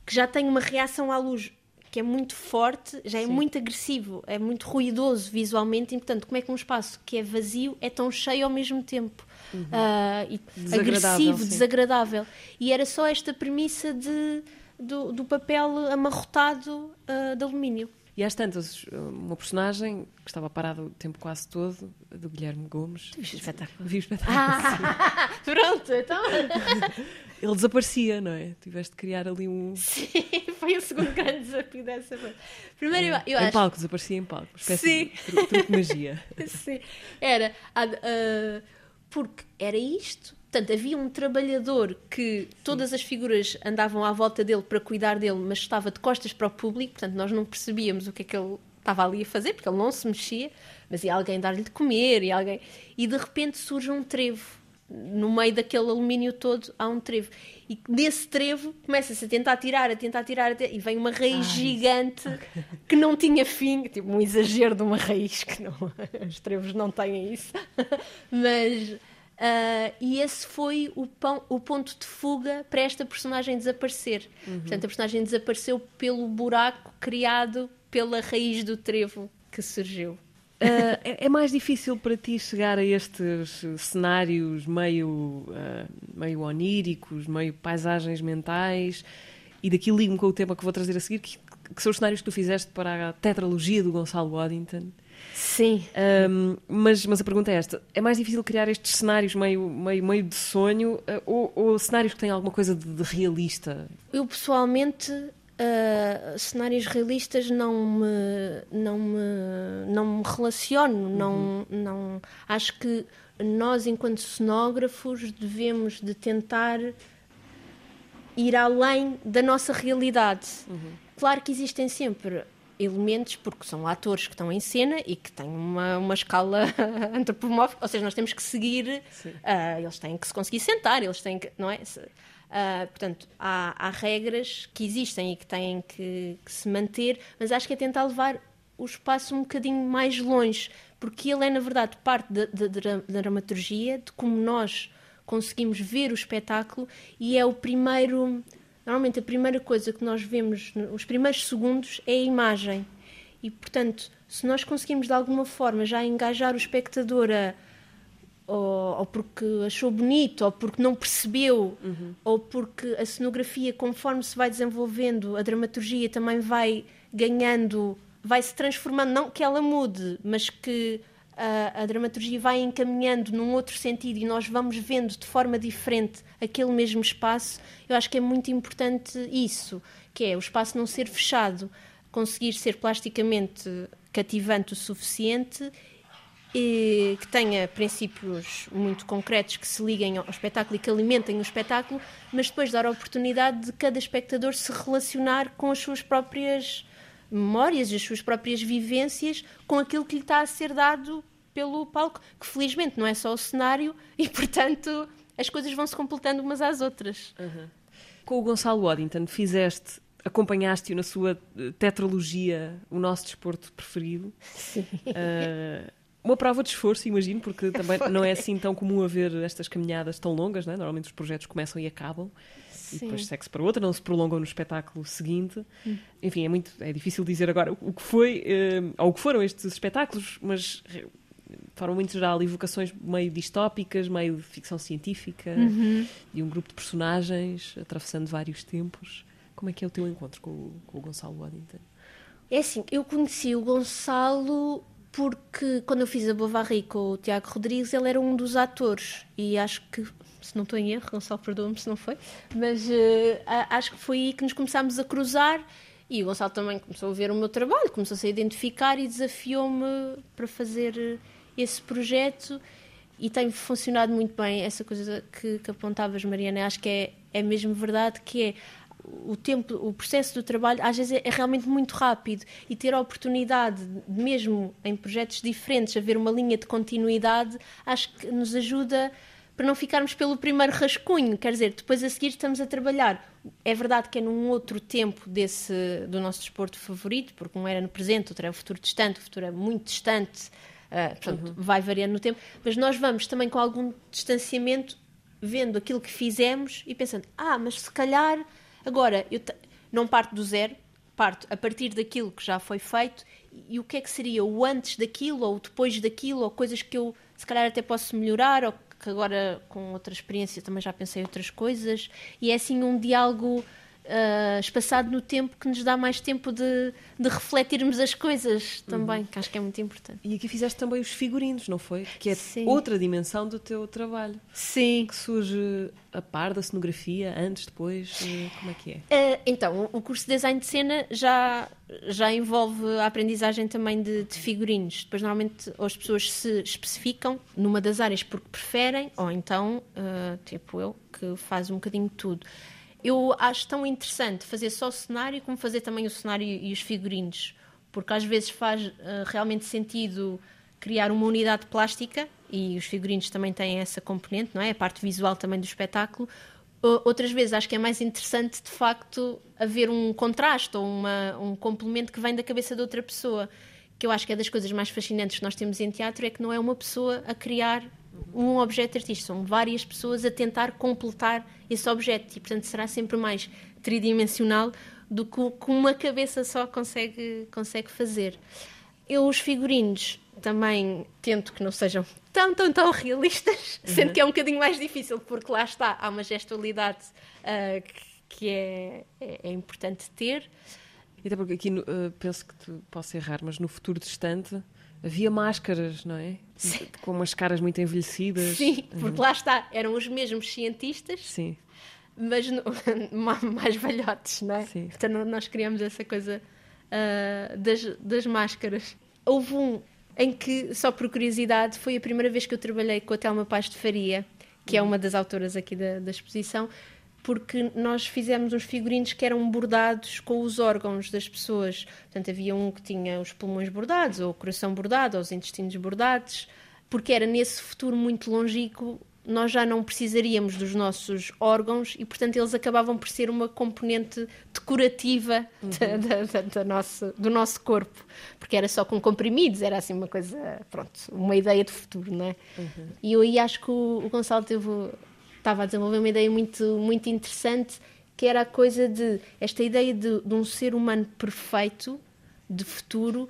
que já tem uma reação à luz que é muito forte, já é Sim. muito agressivo, é muito ruidoso visualmente, e portanto, como é que um espaço que é vazio é tão cheio ao mesmo tempo? Uhum. Uh, e agressivo, sim. desagradável. E era só esta premissa de, do, do papel amarrotado uh, de alumínio. E às tantas, uma personagem que estava parada o tempo quase todo, do Guilherme Gomes. Vi o espetáculo. Vi o espetáculo. Ah, pronto, então. Ele desaparecia, não é? Tiveste de criar ali um. Sim, foi o segundo grande desafio dessa vez. Primeiro, eu, eu em acho. palco, desaparecia em palco. Sim. de truque magia. Sim. Era. Uh, porque era isto. Portanto, havia um trabalhador que todas as figuras andavam à volta dele para cuidar dele, mas estava de costas para o público, portanto, nós não percebíamos o que é que ele estava ali a fazer, porque ele não se mexia, mas ia alguém dar-lhe de comer, e alguém. E de repente surge um trevo. No meio daquele alumínio todo há um trevo. E desse trevo começa-se a tentar tirar, a tentar tirar, a e vem uma raiz Ai, gigante okay. que não tinha fim, tipo um exagero de uma raiz, que não, os trevos não têm isso. mas Uh, e esse foi o, pão, o, ponto de fuga para esta personagem desaparecer. Uhum. Portanto, a personagem desapareceu pelo buraco criado pela raiz do trevo que surgiu. Uh, é, é, mais difícil para ti chegar a estes cenários meio, uh, meio oníricos, meio paisagens mentais, e daqui ligo-me com o tema que vou trazer a seguir, que, que são os cenários que tu fizeste para a tetralogia do Gonçalo Waddington. Sim. Um, mas, mas a pergunta é esta: é mais difícil criar estes cenários meio, meio, meio de sonho uh, ou, ou, cenários que têm alguma coisa de, de realista? Eu pessoalmente. Uh, cenários realistas não me não me não me relaciono uhum. não não acho que nós enquanto cenógrafos devemos de tentar ir além da nossa realidade uhum. claro que existem sempre elementos, porque são atores que estão em cena e que têm uma, uma escala antropomórfica, ou seja, nós temos que seguir, uh, eles têm que se conseguir sentar, eles têm que, não é? Uh, portanto, há, há, regras que existem e que têm que, que, se manter, mas acho que é tentar levar o espaço um bocadinho mais longe, porque ele é, na verdade, parte da dramaturgia, de como nós conseguimos ver o espetáculo e é o primeiro Normalmente a primeira coisa que nós vemos, os primeiros segundos, é a imagem. E, portanto, se nós conseguimos de alguma forma já engajar o espectador a, ou, ou, porque achou bonito, ou porque não percebeu, uhum. ou porque a cenografia, conforme se vai desenvolvendo, a dramaturgia também vai ganhando, vai se transformando, não que ela mude, mas que a, dramaturgia vai encaminhando num outro sentido e nós vamos vendo de forma diferente aquele mesmo espaço, eu acho que é muito importante isso, que é o espaço não ser fechado, conseguir ser plasticamente cativante o suficiente e que tenha princípios muito concretos que se liguem ao espetáculo e que alimentem o espetáculo, mas depois dar a oportunidade de cada espectador se relacionar com as suas próprias memórias, as suas próprias vivências com aquilo que lhe está a ser dado pelo palco, que felizmente não é só o cenário e, portanto, as coisas vão se completando umas às outras. Uhum. Com o Gonçalo Waddington, fizeste, acompanhaste-o na sua eh, tetralogia, o nosso desporto preferido. Sim. Uh, uma prova de esforço, imagino, porque também Foi. não é assim tão comum haver estas caminhadas tão longas, né? normalmente os projetos começam e acabam. Sim. e depois segue-se para outra, não se prolongam no espetáculo seguinte. Hum. Enfim, é muito é difícil dizer agora o que foi uh, ou o que foram estes espetáculos, mas de forma muito geral, evocações meio distópicas, meio de ficção científica, uhum. e um grupo de personagens atravessando vários tempos. Como é que é o teu encontro com o, com o Gonçalo Waddington? É assim, eu conheci o Gonçalo porque quando eu fiz a Bovary com o Tiago Rodrigues, ele era um dos atores e acho que se não estou em erro, Gonçalo perdoa-me se não foi, mas uh, acho que foi aí que nos começámos a cruzar e o Gonçalo também começou a ver o meu trabalho, começou -se a identificar e desafiou-me para fazer eh, esse projeto e tem funcionado muito bem essa coisa que, que apontavas, Mariana. Acho que é, é mesmo verdade que é o tempo, o processo do trabalho às vezes é, é, realmente muito rápido e ter a oportunidade, mesmo em projetos diferentes, haver uma linha de continuidade, acho que nos ajuda para não ficarmos pelo primeiro rascunho, quer dizer, depois a seguir estamos a trabalhar. É verdade que é num outro tempo desse do nosso desporto favorito, porque um era no presente, outro é o futuro distante, o futuro é muito distante, uh, portanto, uhum. vai variando no tempo, mas nós vamos também com algum distanciamento vendo aquilo que fizemos e pensando, ah, mas se calhar agora eu não parto do zero, parto a partir daquilo que já foi feito e o que é que seria o antes daquilo ou o depois daquilo ou coisas que eu se calhar até posso melhorar ou agora com outra experiência também já pensei outras coisas. E é assim um diálogo uh, espaçado no tempo que nos dá mais tempo de, de refletirmos as coisas também, uhum. que acho que é muito importante. E aqui fizeste também os figurinos, não foi? Que é Sim. outra dimensão do teu trabalho. Sim. Que surge a par da cenografia, antes, depois, como é que é? Uh, então, o curso de design de cena já, já envolve a aprendizagem também de, de figurinos. Depois, normalmente, as pessoas se especificam numa das áreas porque preferem, ou então, uh, tipo eu, que faz um bocadinho de tudo eu acho tão interessante fazer só o cenário como fazer também o cenário e os figurinos, porque às vezes faz uh, realmente sentido criar uma unidade plástica e os figurinos também têm essa componente, não é? A parte visual também do espetáculo. Outras vezes acho que é mais interessante de facto haver um contraste ou uma, um complemento que vem da cabeça de outra pessoa. Que eu acho que é das coisas mais fascinantes que nós temos em teatro é que não é uma pessoa a criar um objeto artístico, são várias pessoas a tentar completar esse objeto e, portanto, será sempre mais tridimensional do que uma cabeça só consegue, consegue fazer. Eu, os figurinos, também tento que não sejam tão, tão, tão realistas, uhum. sendo que é um bocadinho mais difícil, porque lá está, há uma gestualidade uh, que é, é, é, importante ter. E até porque aqui uh, penso que posso errar, mas no futuro distante havia máscaras, não é? Sim. Com umas caras muito envelhecidas. Sim, porque lá está, eram os mesmos cientistas. Sim. Mas no, mais velhotes, não é? Sim. Então nós criamos essa coisa uh, das, das máscaras. Houve um em que, só por curiosidade, foi a primeira vez que eu trabalhei com a Telma Paz de Faria, que é uma das autoras aqui da, da exposição, porque nós fizemos uns figurinos que eram bordados com os órgãos das pessoas. Portanto, havia um que tinha os pulmões bordados, ou o coração bordado, ou os intestinos bordados, porque era nesse futuro muito longínquo nós já não precisaríamos dos nossos órgãos e, portanto, eles acabavam por ser uma componente decorativa uhum. da, da, da nossa, do nosso corpo, porque era só com comprimidos, era assim uma coisa, pronto, uma ideia de futuro, não é? Uhum. E eu aí acho que o, o Gonçalo teve estava a desenvolver uma ideia muito, muito interessante, que era a coisa de esta ideia de, de um ser humano perfeito, de futuro,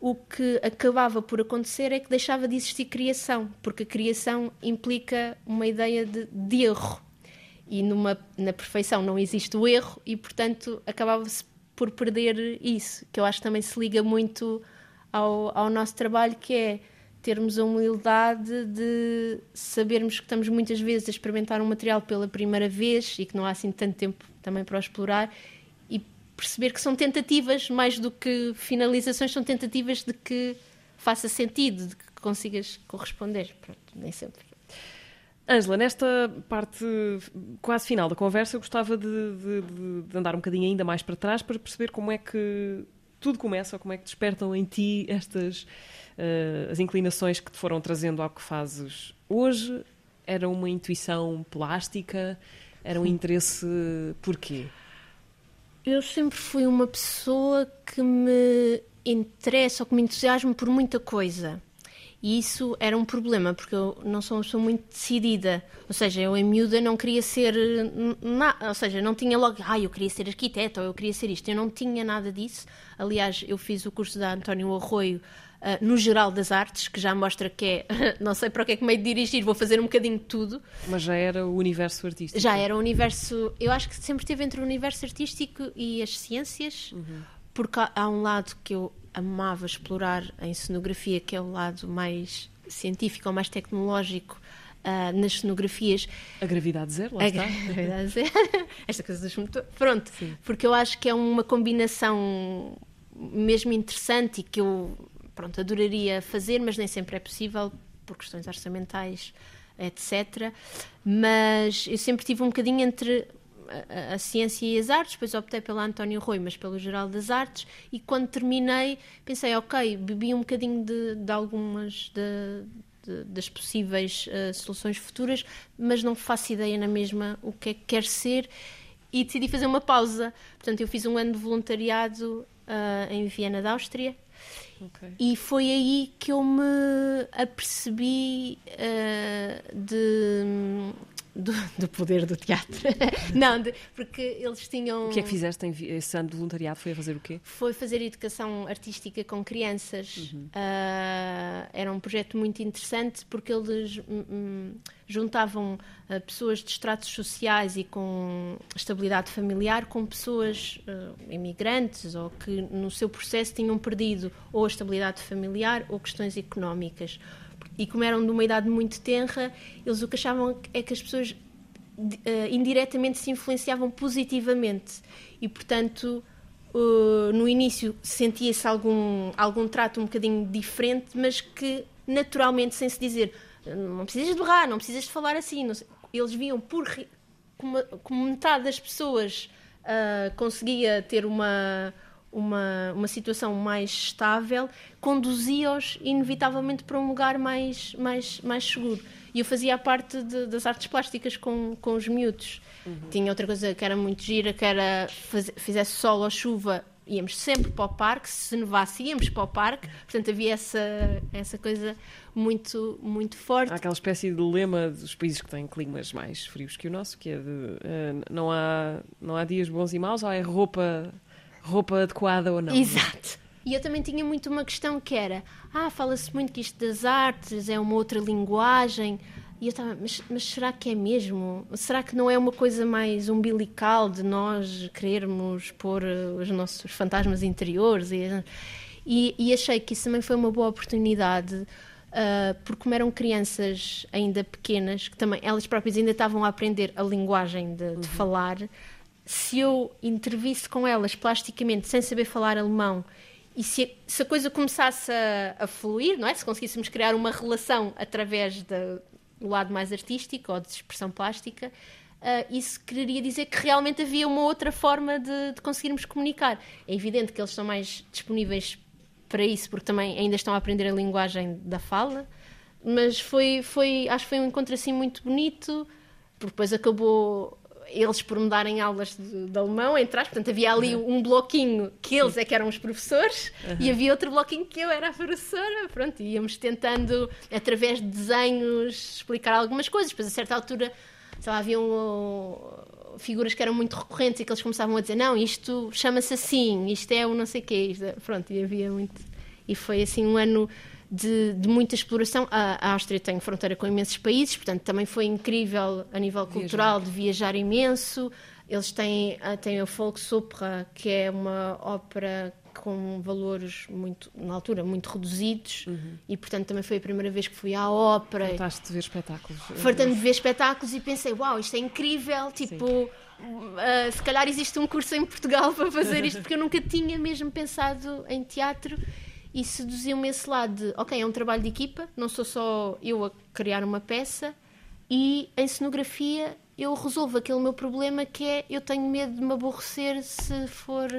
o que acabava por acontecer é que deixava de existir criação, porque a criação implica uma ideia de, de erro. E numa, na perfeição não existe o erro, e portanto acabava-se por perder isso, que eu acho que também se liga muito ao, ao nosso trabalho, que é termos a humildade de sabermos que estamos muitas vezes a experimentar um material pela primeira vez e que não há assim tanto tempo também para o explorar e perceber que são tentativas mais do que finalizações, são tentativas de que faça sentido, de que consigas corresponder. Pronto, nem sempre. Ângela, nesta parte quase final da conversa, eu gostava de, de, de, andar um bocadinho ainda mais para trás para perceber como é que tudo começa, ou como é que despertam em ti estas uh, as inclinações que te foram trazendo ao que fazes hoje? Era uma intuição plástica? Era um interesse porquê? Eu sempre fui uma pessoa que me interessa ou que me entusiasma por muita coisa. E isso era um problema, porque eu não sou uma pessoa muito decidida. Ou seja, eu em miúda não queria ser. Na, ou seja, não tinha logo. Ah, eu queria ser arquiteta ou eu queria ser isto. Eu não tinha nada disso. Aliás, eu fiz o curso da António Arroio Uh, no geral das artes, que já mostra que é, não sei para o que é que meio de dirigir, vou fazer um bocadinho de tudo. Mas já era o universo artístico? Já era o universo, eu acho que sempre esteve entre o universo artístico e as ciências, uhum. porque há, há, um lado que eu amava explorar em cenografia, que é o lado mais científico ou mais tecnológico, Uh, nas cenografias. A gravidade zero, lá a está. gravidade zero. Esta coisa dos motores. Pronto, Sim. porque eu acho que é uma combinação mesmo interessante e que eu pronto, adoraria fazer, mas nem sempre é possível por questões orçamentais, etc. Mas eu sempre tive um bocadinho entre a, a, ciência e as artes, depois optei pela António Rui, mas pelo geral das artes, e quando terminei pensei, ok, bebi um bocadinho de, de algumas de, de, das possíveis uh, soluções futuras, mas não faço ideia na mesma o que é que quer ser, e decidi fazer uma pausa. Portanto, eu fiz um ano de voluntariado uh, em Viena da Áustria, Okay. E foi aí que eu me apercebi uh, de, do, do, poder do teatro. não, de, porque eles tinham. O que é que fizeste em esse ano de voluntariado? Foi a fazer o quê? Foi fazer educação artística com crianças. Uhum. Uh, era um projeto muito interessante porque eles um, juntavam uh, pessoas de estratos sociais e com estabilidade familiar com pessoas uh, imigrantes ou que no seu processo tinham perdido ou a estabilidade familiar ou questões económicas e como eram de uma idade muito tenra, eles o que achavam é que as pessoas uh, indiretamente se influenciavam positivamente. E, portanto, uh, no início sentia-se algum, algum trato um bocadinho diferente, mas que naturalmente, sem se dizer não precisas de berrar, não precisas de falar assim, eles viam por como, como metade das pessoas uh, conseguia ter uma uma, uma situação mais estável, conduzia-os inevitavelmente para um lugar mais, mais, mais seguro. E eu fazia a parte de, das artes plásticas com, com os miúdos. Uhum. Tinha outra coisa que era muito gira, que era faz, fizesse sol ou chuva, íamos sempre para o parque, se nevasse íamos para o parque, portanto havia essa, essa coisa muito, muito forte. Há aquela espécie de lema dos países que têm climas mais frios que o nosso, que é de uh, não, há, não há dias bons e maus, ou é roupa roupa adequada ou não. Exato. E eu também tinha muito uma questão que era: ah, fala-se muito que isto das artes é uma outra linguagem. E eu estava, mas, mas, será que é mesmo? Será que não é uma coisa mais umbilical de nós querermos pôr uh, os nossos fantasmas interiores? E, e, e achei que isso também foi uma boa oportunidade, uh, porque como eram crianças ainda pequenas, que também elas próprias ainda estavam a aprender a linguagem de, de uhum. falar, se eu intervisse com elas plasticamente sem saber falar alemão e se, se a coisa começasse a, a, fluir, não é? Se conseguíssemos criar uma relação através do lado mais artístico ou de expressão plástica, uh, isso quereria dizer que realmente havia uma outra forma de, de, conseguirmos comunicar. É evidente que eles estão mais disponíveis para isso, porque também ainda estão a aprender a linguagem da fala, mas foi, foi acho que foi um encontro assim muito bonito, porque depois acabou eles por me darem aulas de, de alemão, entrar, portanto havia ali uhum. um bloquinho que eles é que eram os professores uhum. e havia outro bloquinho que eu era a professora, pronto, íamos tentando através de desenhos explicar algumas coisas, depois a certa altura, sei lá, haviam uh, figuras que eram muito recorrentes e que eles começavam a dizer, não, isto chama-se assim, isto é o não sei o quê, isto é... pronto, e havia muito, e foi assim um ano de, de, muita exploração. A, a, Áustria tem fronteira com imensos países, portanto também foi incrível a nível cultural viajar. de viajar imenso. Eles têm, ah, têm a Volksopera, que é uma ópera com valores muito, na altura, muito reduzidos uhum. e portanto também foi a primeira vez que fui à ópera. Fartaste de ver espetáculos. Fartando de ver espetáculos e pensei, uau, isto é incrível, tipo, uh, se calhar existe um curso em Portugal para fazer isto, porque eu nunca tinha mesmo pensado em teatro e seduziu-me esse lado de, ok, é um trabalho de equipa, não sou só eu a criar uma peça e em cenografia eu resolvo aquele meu problema que é eu tenho medo de me aborrecer se for,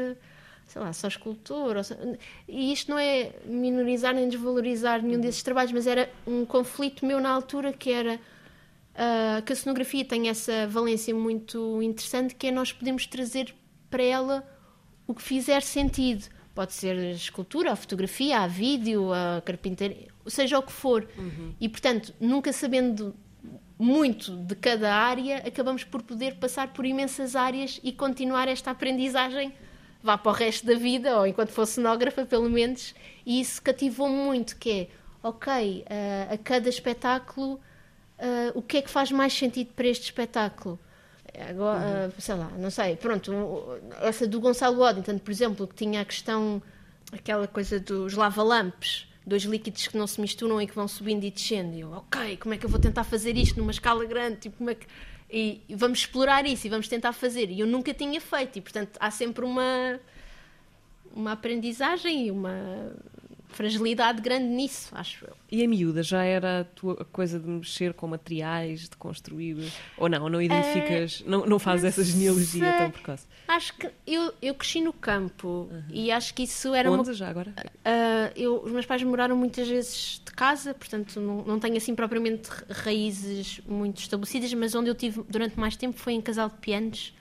sei lá, só escultor. Ou, e isto não é minorizar nem desvalorizar nenhum desses trabalhos, mas era um conflito meu na altura que era uh, que a cenografia tem essa valência muito interessante que é nós podemos trazer para ela o que fizer sentido Pode ser a escultura, a fotografia, a vídeo, a carpintaria, seja o que for. Uhum. E, portanto, nunca sabendo muito de cada área, acabamos por poder passar por imensas áreas e continuar esta aprendizagem vá para o resto da vida, ou enquanto fosse cenógrafa, pelo menos. E isso cativou muito, que é, ok, uh, a cada espetáculo, uh, o que é que faz mais sentido para este espetáculo? Agora, uhum. sei lá, não sei, pronto, essa do Gonçalo Waddington, por exemplo, que tinha a questão, aquela coisa dos lava-lampes, dois líquidos que não se misturam e que vão subindo e descendo. E eu, ok, como é que eu vou tentar fazer isto numa escala grande? Tipo, como é que... E, e vamos explorar isso e vamos tentar fazer. E eu nunca tinha feito, e portanto há sempre uma, uma aprendizagem e uma fragilidade grande nisso, acho eu. E a miúda já era a tua coisa de mexer com materiais, de construir? Ou não? Não identificas, uh, não, não fazes essa genealogia tão precoce? Acho que eu, eu cresci no campo uhum. e acho que isso era Onde uma... já agora? Uh, eu, os meus pais moraram muitas vezes de casa, portanto não, não tenho assim propriamente raízes muito estabelecidas, mas onde eu tive durante mais tempo foi em Casal de Pianos,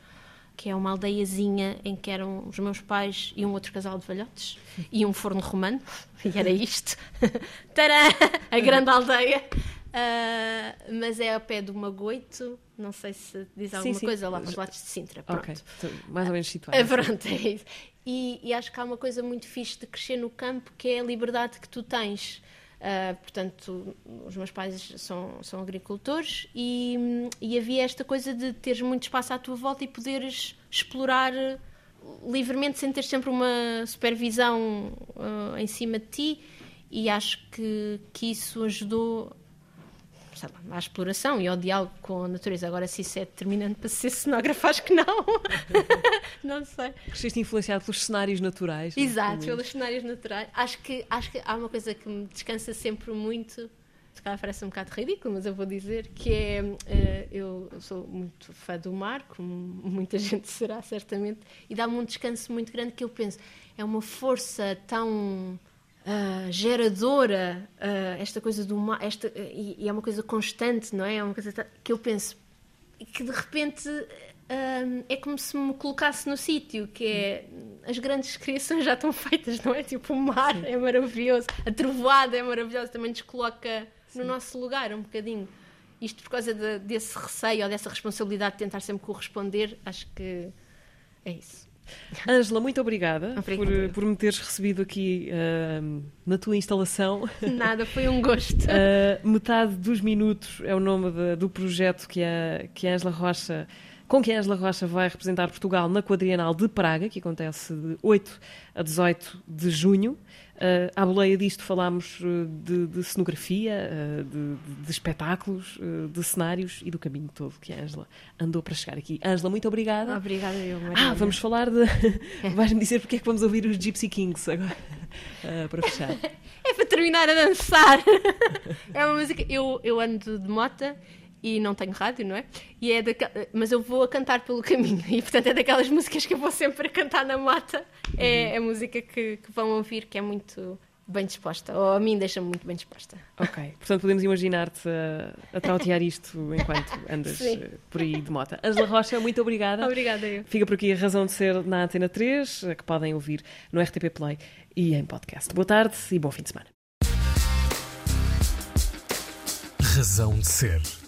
que é uma aldeiazinha em que eram os meus pais e um outro casal de velhotes e um forno romano, e era isto. Tadã! A grande aldeia. Uh, mas é ao pé do Magoito, não sei se diz alguma sim, sim. coisa lá para os lados de Sintra. Pronto. Ok, então, mais ou menos situado. Uh, pronto, é isso. E, e, acho que há uma coisa muito fixe de crescer no campo que é a liberdade que tu tens. Uh, portanto, os meus pais são, são agricultores e, e, havia esta coisa de teres muito espaço à tua volta e poderes explorar livremente sem ter sempre uma supervisão uh, em cima de ti. E acho que, que isso ajudou lá, à exploração e ao diálogo com a natureza. Agora, se isso é determinante para ser cenógrafo, acho que não. não sei. Cresceste influenciado pelos cenários naturais. Exato, pelos cenários naturais. Acho que, acho que há uma coisa que me descansa sempre muito. Se calhar parece um bocado ridículo, mas eu vou dizer que é. Uh, eu sou muito fã do mar, como muita gente será, certamente, e dá-me um descanso muito grande que eu penso. É uma força tão uh, geradora, uh, esta coisa do mar, esta, uh, e, e, é uma coisa constante, não é? É uma coisa que eu penso que de repente é como se me colocasse no sítio, que é as grandes criações já estão feitas, não é? Tipo, o mar Sim. é maravilhoso, a trovoada é maravilhosa, também nos coloca Sim. no nosso lugar um bocadinho. Isto por causa de, desse receio ou dessa responsabilidade de tentar sempre corresponder, acho que é isso. Ângela, muito obrigada, por, por, me teres recebido aqui uh, na tua instalação. Nada, foi um gosto. Uh, metade dos minutos é o nome de, do projeto que a, que a Ângela Rocha com que a Ângela Rocha vai representar Portugal na Quadrienal de Praga, que acontece de 8 a 18 de junho. Uh, à boleia disto falámos uh, de, de cenografia, uh, de, de, espetáculos, uh, de cenários e do caminho todo que a Ângela andou para chegar aqui. Ângela, muito obrigada. Obrigada, eu. Ah, vamos falar de. Vais-me dizer porque é que vamos ouvir os Gypsy Kings agora, para fechar. é para terminar a dançar. é uma música. Eu, eu ando de mota e não tenho rádio, não é? E é daquel... Mas eu vou a cantar pelo caminho e, portanto, é daquelas músicas que eu vou sempre a cantar na mata. É, uhum. é a música que, que, vão ouvir que é muito bem disposta, ou a mim deixa-me muito bem disposta. Ok, portanto podemos imaginar-te a, a trautear isto enquanto andas Sim. Eh, por aí de mota. Angela Rocha, muito obrigada. Obrigada eu. Fica por aqui a razão de ser na Antena 3, que podem ouvir no RTP Play e em podcast. Boa tarde e bom fim de semana. Razão de ser